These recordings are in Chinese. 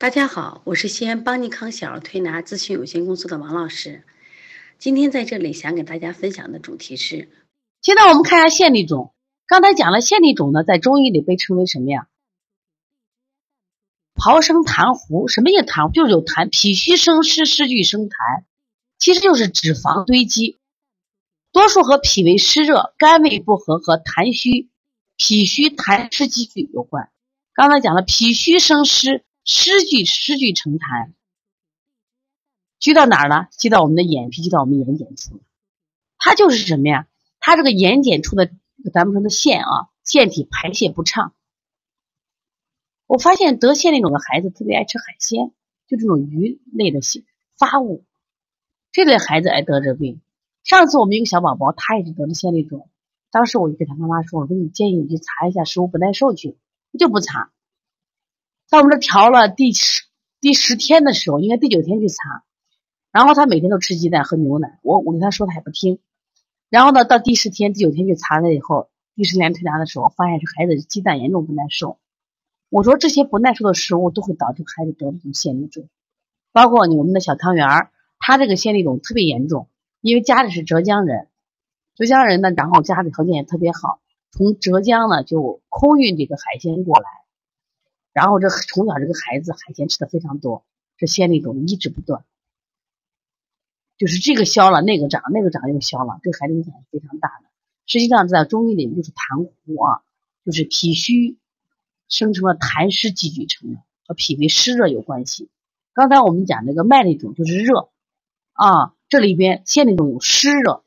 大家好，我是西安邦尼康小儿推拿咨询有限公司的王老师。今天在这里想给大家分享的主题是，现在我们看一下线粒肿。刚才讲了线粒肿呢，在中医里被称为什么呀？刨生痰壶，什么叫？痰就是有痰，脾虚生湿，湿聚生痰，其实就是脂肪堆积，多数和脾胃湿热、肝胃不和和痰虚、脾虚痰湿积聚有关。刚才讲了，脾虚生湿。湿聚湿聚成痰，聚到哪儿了？聚到我们的眼皮，聚到我们眼睑处。它就是什么呀？它这个眼睑处的咱们说的腺啊，腺体排泄不畅。我发现得腺粒肿的孩子特别爱吃海鲜，就这种鱼类的发物，这类孩子爱得这病。上次我们一个小宝宝，他也是得了腺粒肿，当时我就给他妈妈说：“我说你建议你去查一下食物不耐受去。”他就不查。在我们这调了第十第十天的时候，应该第九天去查，然后他每天都吃鸡蛋喝牛奶，我我跟他说他也不听，然后呢到第十天第九天去查了以后，第十天推拿的时候发现是孩子鸡蛋严重不耐受，我说这些不耐受的食物都会导致孩子得这种腺粒肿，包括你我们的小汤圆儿，他这个腺粒肿特别严重，因为家里是浙江人，浙江人呢，然后家里条件也特别好，从浙江呢就空运这个海鲜过来。然后这从小这个孩子海鲜吃的非常多，这腺粒肿一直不断，就是这个消了那个长，那个长又消了，对孩子影响是非常大的。实际上在中医里面就是痰糊啊，就是脾虚生成了痰湿积聚成的，和脾胃湿热有关系。刚才我们讲这个脉粒肿就是热啊，这里边腺粒肿有湿热，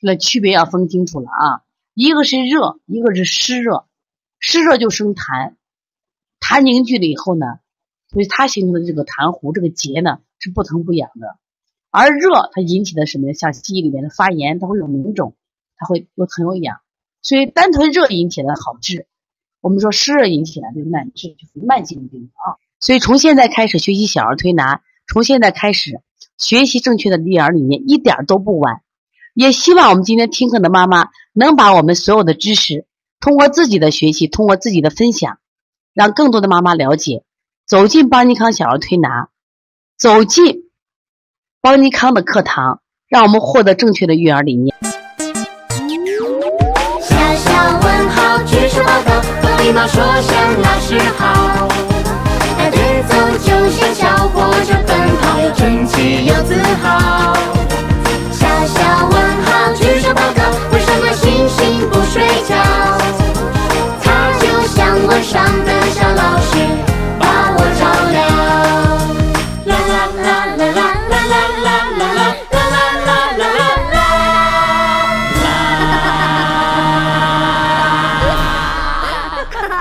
那区别要分清楚了啊，一个是热，一个是湿热，湿热就生痰。痰凝聚了以后呢，所以它形成的这个痰糊、这个结呢是不疼不痒的，而热它引起的什么呢？像西医里面的发炎，它会有脓肿，它会有疼有痒，所以单纯热引起的好治。我们说湿热引起来就难治，就是慢性病啊。所以从现在开始学习小儿推拿，从现在开始学习正确的育儿理念，一点都不晚。也希望我们今天听课的妈妈能把我们所有的知识，通过自己的学习，通过自己的分享。让更多的妈妈了解，走进邦尼康小儿推拿，走进邦尼康的课堂，让我们获得正确的育儿理念。小小问号，举手报告，和礼貌说声老师好。那节奏就像小火车奔跑，又整齐又自豪。小小问号，举手报告，为什么星星不睡觉？它就像晚上的。